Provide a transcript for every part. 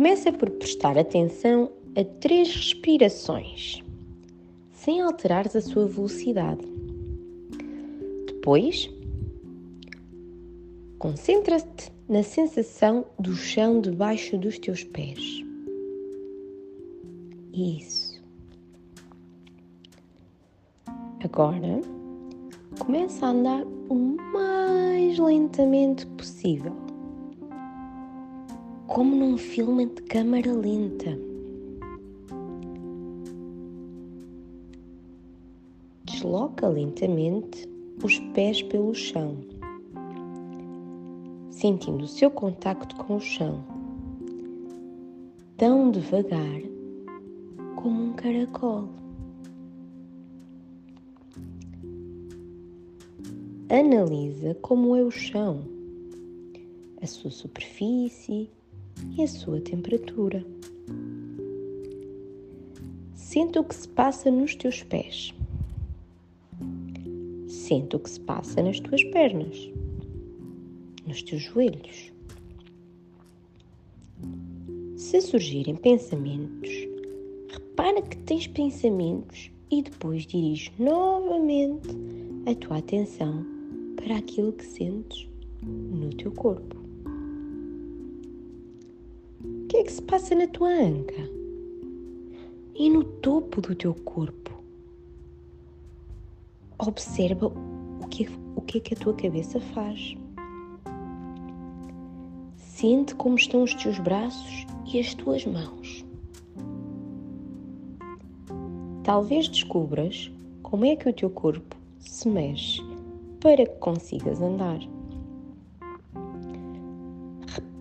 Começa por prestar atenção a três respirações, sem alterares a sua velocidade. Depois, concentra-te na sensação do chão debaixo dos teus pés. Isso. Agora, começa a andar o mais lentamente possível, como num filme de câmara lenta. Desloca lentamente os pés pelo chão, sentindo o seu contacto com o chão, tão devagar como um caracol. Analisa como é o chão, a sua superfície e a sua temperatura. Sente o que se passa nos teus pés. Sente o que se passa nas tuas pernas, nos teus joelhos. Se surgirem pensamentos, repara que tens pensamentos e depois dirige novamente a tua atenção para aquilo que sentes no teu corpo. O que é que se passa na tua anca e no topo do teu corpo? Observa o que, o que é que a tua cabeça faz. Sente como estão os teus braços e as tuas mãos. Talvez descubras como é que o teu corpo se mexe para que consigas andar.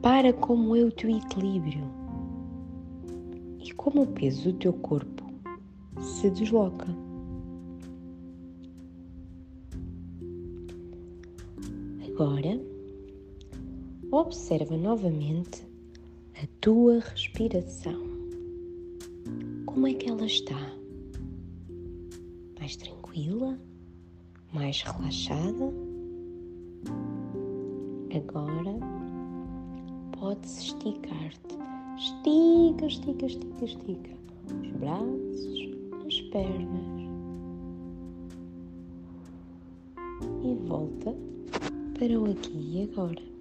Repara como é o teu equilíbrio e como o peso do teu corpo se desloca. Agora, observa novamente a tua respiração. Como é que ela está? Mais tranquila? mais relaxada. Agora podes esticar-te. Estica, estica, estica, estica. Os braços, as pernas. E volta para o aqui e agora.